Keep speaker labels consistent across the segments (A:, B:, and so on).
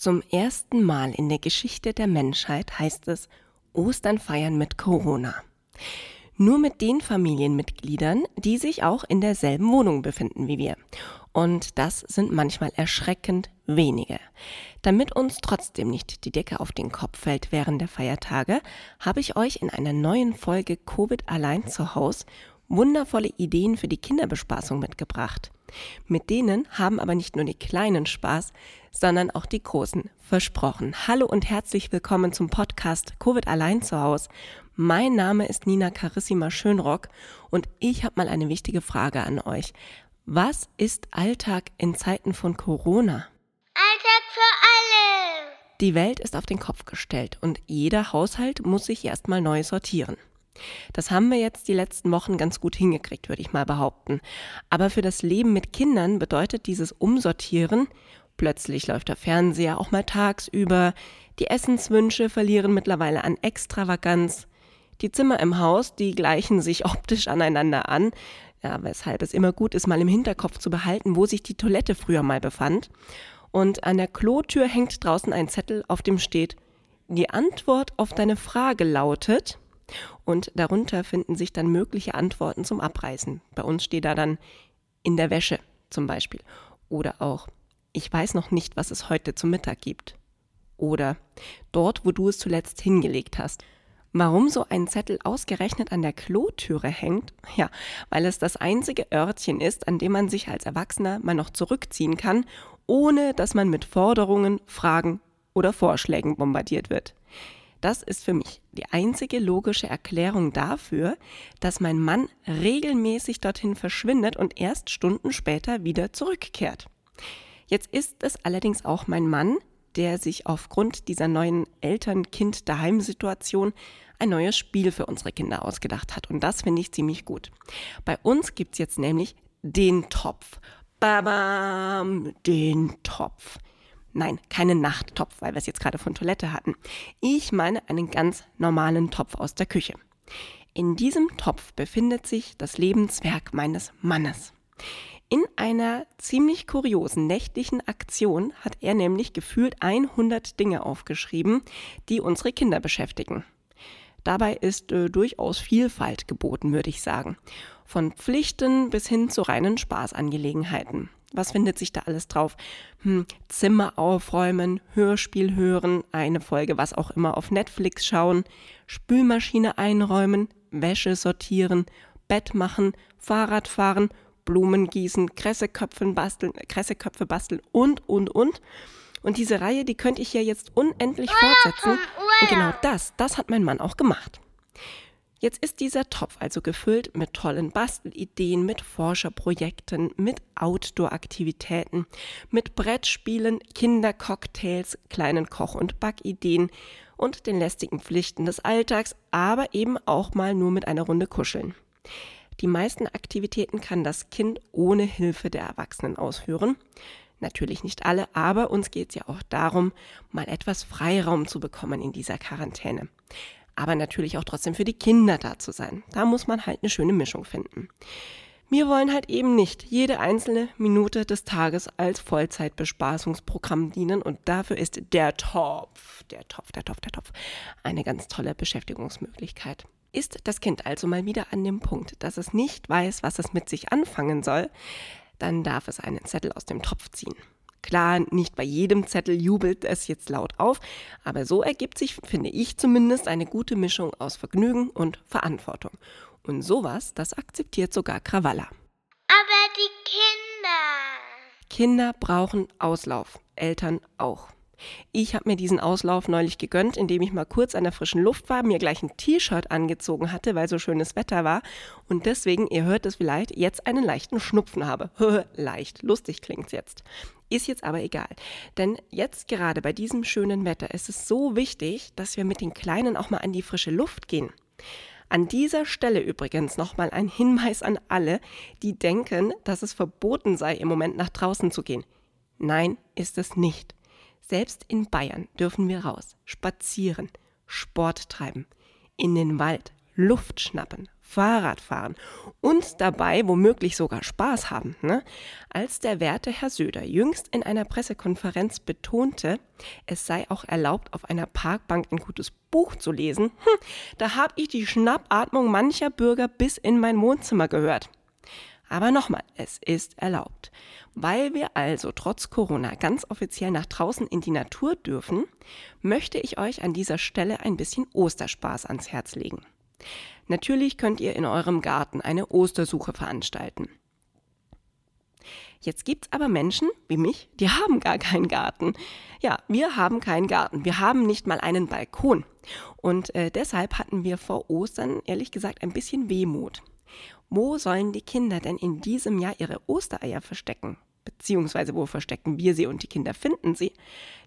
A: Zum ersten Mal in der Geschichte der Menschheit heißt es Ostern feiern mit Corona. Nur mit den Familienmitgliedern, die sich auch in derselben Wohnung befinden wie wir. Und das sind manchmal erschreckend wenige. Damit uns trotzdem nicht die Decke auf den Kopf fällt während der Feiertage, habe ich euch in einer neuen Folge Covid allein zu Hause wundervolle Ideen für die Kinderbespaßung mitgebracht. Mit denen haben aber nicht nur die Kleinen Spaß, sondern auch die Großen versprochen. Hallo und herzlich willkommen zum Podcast Covid allein zu Hause. Mein Name ist Nina Carissima Schönrock und ich habe mal eine wichtige Frage an euch. Was ist Alltag in Zeiten von Corona?
B: Alltag für alle.
A: Die Welt ist auf den Kopf gestellt und jeder Haushalt muss sich erstmal neu sortieren. Das haben wir jetzt die letzten Wochen ganz gut hingekriegt, würde ich mal behaupten. Aber für das Leben mit Kindern bedeutet dieses Umsortieren, plötzlich läuft der Fernseher auch mal tagsüber, die Essenswünsche verlieren mittlerweile an Extravaganz, die Zimmer im Haus, die gleichen sich optisch aneinander an, ja, weshalb es immer gut ist, mal im Hinterkopf zu behalten, wo sich die Toilette früher mal befand. Und an der Klotür hängt draußen ein Zettel, auf dem steht, die Antwort auf deine Frage lautet, und darunter finden sich dann mögliche Antworten zum Abreißen. Bei uns steht da dann in der Wäsche zum Beispiel. Oder auch, ich weiß noch nicht, was es heute zum Mittag gibt. Oder dort, wo du es zuletzt hingelegt hast. Warum so ein Zettel ausgerechnet an der Klotüre hängt? Ja, weil es das einzige Örtchen ist, an dem man sich als Erwachsener mal noch zurückziehen kann, ohne dass man mit Forderungen, Fragen oder Vorschlägen bombardiert wird. Das ist für mich die einzige logische Erklärung dafür, dass mein Mann regelmäßig dorthin verschwindet und erst Stunden später wieder zurückkehrt. Jetzt ist es allerdings auch mein Mann, der sich aufgrund dieser neuen Eltern-Kind-Daheim-Situation ein neues Spiel für unsere Kinder ausgedacht hat. Und das finde ich ziemlich gut. Bei uns gibt es jetzt nämlich den Topf. Babam, den Topf. Nein, keinen Nachttopf, weil wir es jetzt gerade von Toilette hatten. Ich meine einen ganz normalen Topf aus der Küche. In diesem Topf befindet sich das Lebenswerk meines Mannes. In einer ziemlich kuriosen nächtlichen Aktion hat er nämlich gefühlt 100 Dinge aufgeschrieben, die unsere Kinder beschäftigen. Dabei ist äh, durchaus Vielfalt geboten, würde ich sagen. Von Pflichten bis hin zu reinen Spaßangelegenheiten. Was findet sich da alles drauf? Hm, Zimmer aufräumen, Hörspiel hören, eine Folge was auch immer auf Netflix schauen, Spülmaschine einräumen, Wäsche sortieren, Bett machen, Fahrrad fahren, Blumen gießen, Kresseköpfe basteln, Kresseköpfe basteln und, und, und. Und diese Reihe, die könnte ich ja jetzt unendlich fortsetzen. Und genau das, das hat mein Mann auch gemacht. Jetzt ist dieser Topf also gefüllt mit tollen Bastelideen, mit Forscherprojekten, mit Outdoor-Aktivitäten, mit Brettspielen, Kindercocktails, kleinen Koch- und Backideen und den lästigen Pflichten des Alltags, aber eben auch mal nur mit einer Runde kuscheln. Die meisten Aktivitäten kann das Kind ohne Hilfe der Erwachsenen ausführen. Natürlich nicht alle, aber uns geht es ja auch darum, mal etwas Freiraum zu bekommen in dieser Quarantäne aber natürlich auch trotzdem für die Kinder da zu sein. Da muss man halt eine schöne Mischung finden. Wir wollen halt eben nicht jede einzelne Minute des Tages als Vollzeitbespaßungsprogramm dienen und dafür ist der Topf, der Topf, der Topf, der Topf eine ganz tolle Beschäftigungsmöglichkeit. Ist das Kind also mal wieder an dem Punkt, dass es nicht weiß, was es mit sich anfangen soll, dann darf es einen Zettel aus dem Topf ziehen. Klar, nicht bei jedem Zettel jubelt es jetzt laut auf, aber so ergibt sich, finde ich zumindest, eine gute Mischung aus Vergnügen und Verantwortung. Und sowas, das akzeptiert sogar Krawalla.
B: Aber die Kinder.
A: Kinder brauchen Auslauf, Eltern auch. Ich habe mir diesen Auslauf neulich gegönnt, indem ich mal kurz an der frischen Luft war, mir gleich ein T-Shirt angezogen hatte, weil so schönes Wetter war und deswegen, ihr hört es vielleicht, jetzt einen leichten Schnupfen habe. Leicht, lustig klingt's jetzt. Ist jetzt aber egal. Denn jetzt gerade bei diesem schönen Wetter ist es so wichtig, dass wir mit den Kleinen auch mal an die frische Luft gehen. An dieser Stelle übrigens nochmal ein Hinweis an alle, die denken, dass es verboten sei, im Moment nach draußen zu gehen. Nein, ist es nicht. Selbst in Bayern dürfen wir raus, spazieren, Sport treiben, in den Wald, Luft schnappen, Fahrrad fahren und dabei womöglich sogar Spaß haben. Ne? Als der werte Herr Söder jüngst in einer Pressekonferenz betonte, es sei auch erlaubt, auf einer Parkbank ein gutes Buch zu lesen, hm, da habe ich die Schnappatmung mancher Bürger bis in mein Wohnzimmer gehört. Aber nochmal, es ist erlaubt. Weil wir also trotz Corona ganz offiziell nach draußen in die Natur dürfen, möchte ich euch an dieser Stelle ein bisschen Osterspaß ans Herz legen. Natürlich könnt ihr in eurem Garten eine Ostersuche veranstalten. Jetzt gibt's aber Menschen wie mich, die haben gar keinen Garten. Ja, wir haben keinen Garten. Wir haben nicht mal einen Balkon. Und äh, deshalb hatten wir vor Ostern ehrlich gesagt ein bisschen Wehmut. Wo sollen die Kinder denn in diesem Jahr ihre Ostereier verstecken? Beziehungsweise wo verstecken wir sie und die Kinder finden sie?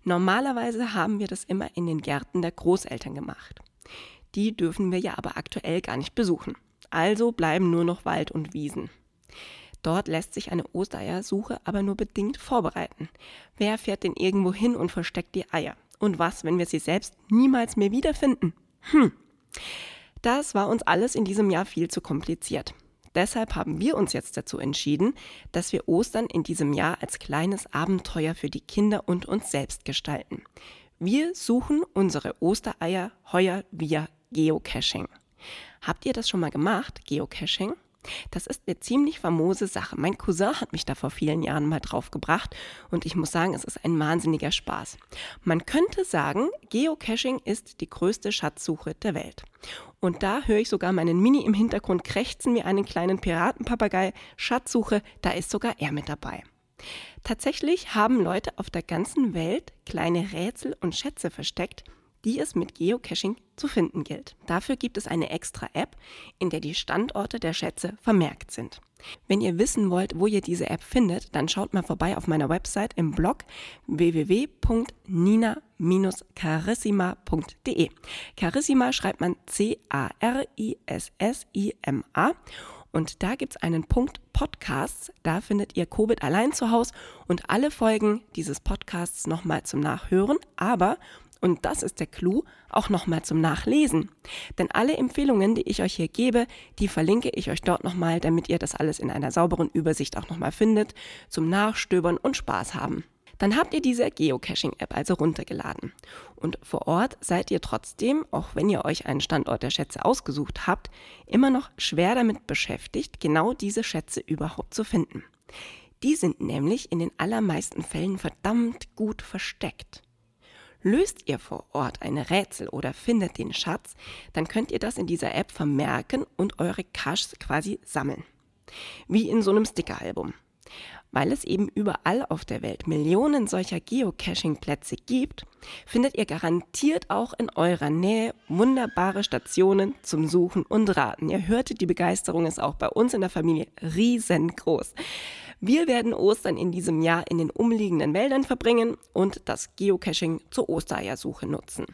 A: Normalerweise haben wir das immer in den Gärten der Großeltern gemacht. Die dürfen wir ja aber aktuell gar nicht besuchen. Also bleiben nur noch Wald und Wiesen. Dort lässt sich eine Ostereiersuche aber nur bedingt vorbereiten. Wer fährt denn irgendwo hin und versteckt die Eier? Und was, wenn wir sie selbst niemals mehr wiederfinden? Hm. Das war uns alles in diesem Jahr viel zu kompliziert. Deshalb haben wir uns jetzt dazu entschieden, dass wir Ostern in diesem Jahr als kleines Abenteuer für die Kinder und uns selbst gestalten. Wir suchen unsere Ostereier heuer via Geocaching. Habt ihr das schon mal gemacht, Geocaching? Das ist eine ziemlich famose Sache. Mein Cousin hat mich da vor vielen Jahren mal drauf gebracht und ich muss sagen, es ist ein wahnsinniger Spaß. Man könnte sagen, Geocaching ist die größte Schatzsuche der Welt. Und da höre ich sogar meinen Mini im Hintergrund krächzen wie einen kleinen Piratenpapagei. Schatzsuche, da ist sogar er mit dabei. Tatsächlich haben Leute auf der ganzen Welt kleine Rätsel und Schätze versteckt, die es mit Geocaching zu finden gilt. Dafür gibt es eine extra App, in der die Standorte der Schätze vermerkt sind. Wenn ihr wissen wollt, wo ihr diese App findet, dann schaut mal vorbei auf meiner Website im Blog www.nina-carissima.de. Carissima schreibt man C-A-R-I-S-S-I-M-A und da gibt es einen Punkt Podcasts. Da findet ihr Covid allein zu Hause und alle Folgen dieses Podcasts nochmal zum Nachhören. Aber und das ist der Clou, auch nochmal zum Nachlesen. Denn alle Empfehlungen, die ich euch hier gebe, die verlinke ich euch dort nochmal, damit ihr das alles in einer sauberen Übersicht auch nochmal findet, zum Nachstöbern und Spaß haben. Dann habt ihr diese Geocaching-App also runtergeladen. Und vor Ort seid ihr trotzdem, auch wenn ihr euch einen Standort der Schätze ausgesucht habt, immer noch schwer damit beschäftigt, genau diese Schätze überhaupt zu finden. Die sind nämlich in den allermeisten Fällen verdammt gut versteckt. Löst ihr vor Ort ein Rätsel oder findet den Schatz, dann könnt ihr das in dieser App vermerken und eure Caches quasi sammeln. Wie in so einem Stickeralbum. Weil es eben überall auf der Welt Millionen solcher Geocaching-Plätze gibt, findet ihr garantiert auch in eurer Nähe wunderbare Stationen zum Suchen und Raten. Ihr hörtet, die Begeisterung ist auch bei uns in der Familie riesengroß. Wir werden Ostern in diesem Jahr in den umliegenden Wäldern verbringen und das Geocaching zur Ostereiersuche nutzen.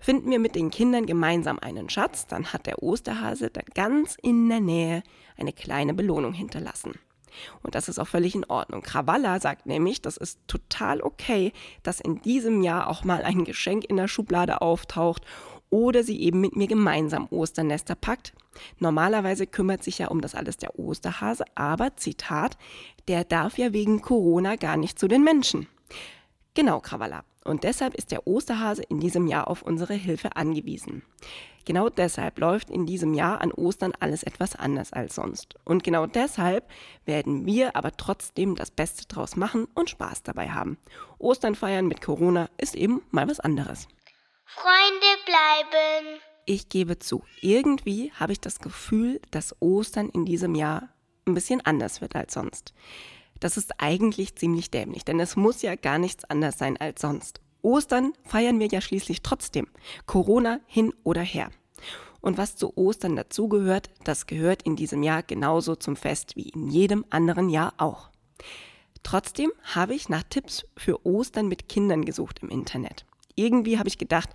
A: Finden wir mit den Kindern gemeinsam einen Schatz, dann hat der Osterhase da ganz in der Nähe eine kleine Belohnung hinterlassen. Und das ist auch völlig in Ordnung. Krawalla sagt nämlich, das ist total okay, dass in diesem Jahr auch mal ein Geschenk in der Schublade auftaucht oder sie eben mit mir gemeinsam Osternester packt. Normalerweise kümmert sich ja um das alles der Osterhase, aber Zitat, der darf ja wegen Corona gar nicht zu den Menschen. Genau, Krawalla. Und deshalb ist der Osterhase in diesem Jahr auf unsere Hilfe angewiesen. Genau deshalb läuft in diesem Jahr an Ostern alles etwas anders als sonst. Und genau deshalb werden wir aber trotzdem das Beste draus machen und Spaß dabei haben. Ostern feiern mit Corona ist eben mal was anderes.
B: Freunde bleiben.
A: Ich gebe zu, irgendwie habe ich das Gefühl, dass Ostern in diesem Jahr ein bisschen anders wird als sonst. Das ist eigentlich ziemlich dämlich, denn es muss ja gar nichts anders sein als sonst. Ostern feiern wir ja schließlich trotzdem. Corona hin oder her. Und was zu Ostern dazugehört, das gehört in diesem Jahr genauso zum Fest wie in jedem anderen Jahr auch. Trotzdem habe ich nach Tipps für Ostern mit Kindern gesucht im Internet irgendwie habe ich gedacht,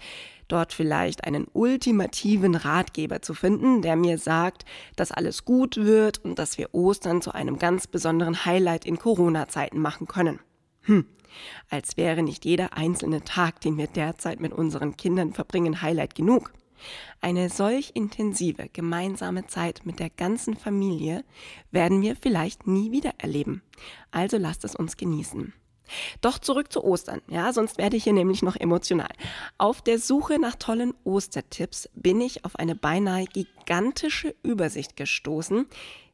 A: dort vielleicht einen ultimativen Ratgeber zu finden, der mir sagt, dass alles gut wird und dass wir Ostern zu einem ganz besonderen Highlight in Corona-Zeiten machen können. Hm, als wäre nicht jeder einzelne Tag, den wir derzeit mit unseren Kindern verbringen, Highlight genug. Eine solch intensive gemeinsame Zeit mit der ganzen Familie werden wir vielleicht nie wieder erleben. Also lasst es uns genießen. Doch zurück zu Ostern, ja, sonst werde ich hier nämlich noch emotional. Auf der Suche nach tollen Ostertipps bin ich auf eine beinahe gigantische Übersicht gestoßen,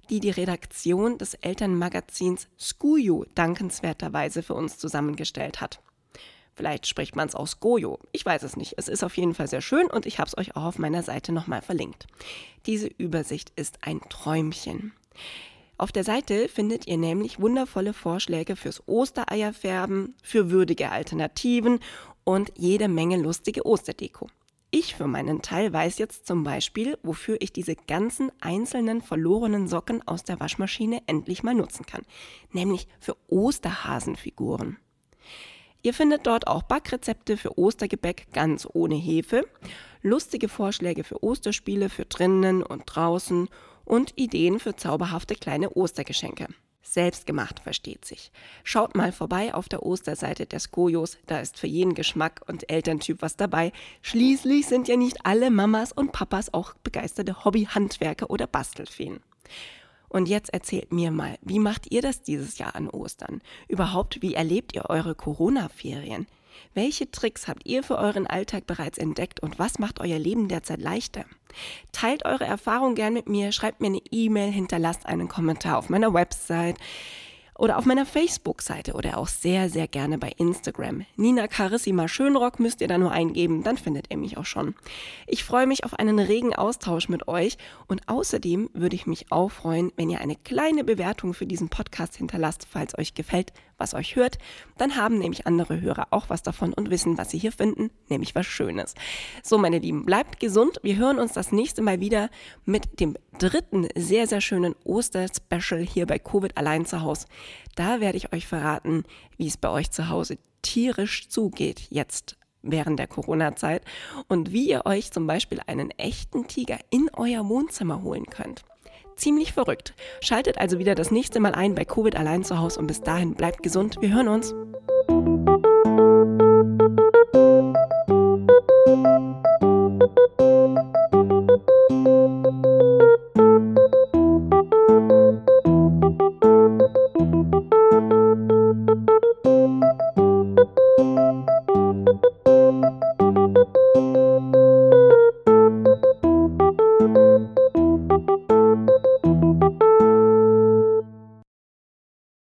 A: die die Redaktion des Elternmagazins Skuju dankenswerterweise für uns zusammengestellt hat. Vielleicht spricht man es aus Gojo. Ich weiß es nicht. Es ist auf jeden Fall sehr schön und ich habe es euch auch auf meiner Seite nochmal verlinkt. Diese Übersicht ist ein Träumchen. Auf der Seite findet ihr nämlich wundervolle Vorschläge fürs Ostereierfärben, für würdige Alternativen und jede Menge lustige Osterdeko. Ich für meinen Teil weiß jetzt zum Beispiel, wofür ich diese ganzen einzelnen verlorenen Socken aus der Waschmaschine endlich mal nutzen kann. Nämlich für Osterhasenfiguren. Ihr findet dort auch Backrezepte für Ostergebäck ganz ohne Hefe, lustige Vorschläge für Osterspiele für drinnen und draußen und Ideen für zauberhafte kleine Ostergeschenke. Selbstgemacht versteht sich. Schaut mal vorbei auf der Osterseite des Kojos, da ist für jeden Geschmack und Elterntyp was dabei. Schließlich sind ja nicht alle Mamas und Papas auch begeisterte Hobbyhandwerker oder Bastelfeen. Und jetzt erzählt mir mal, wie macht ihr das dieses Jahr an Ostern? Überhaupt, wie erlebt ihr eure Corona-Ferien? Welche Tricks habt ihr für euren Alltag bereits entdeckt und was macht euer Leben derzeit leichter? Teilt eure Erfahrung gern mit mir, schreibt mir eine E-Mail, hinterlasst einen Kommentar auf meiner Website oder auf meiner Facebook-Seite oder auch sehr, sehr gerne bei Instagram. Nina Carissima Schönrock müsst ihr da nur eingeben, dann findet ihr mich auch schon. Ich freue mich auf einen regen Austausch mit euch und außerdem würde ich mich auch freuen, wenn ihr eine kleine Bewertung für diesen Podcast hinterlasst, falls euch gefällt, was euch hört. Dann haben nämlich andere Hörer auch was davon und wissen, was sie hier finden, nämlich was Schönes. So, meine Lieben, bleibt gesund. Wir hören uns das nächste Mal wieder mit dem dritten sehr, sehr schönen Oster-Special hier bei Covid allein zu Hause. Da werde ich euch verraten, wie es bei euch zu Hause tierisch zugeht jetzt während der Corona-Zeit und wie ihr euch zum Beispiel einen echten Tiger in euer Wohnzimmer holen könnt. Ziemlich verrückt. Schaltet also wieder das nächste Mal ein bei Covid allein zu Hause und bis dahin bleibt gesund. Wir hören uns.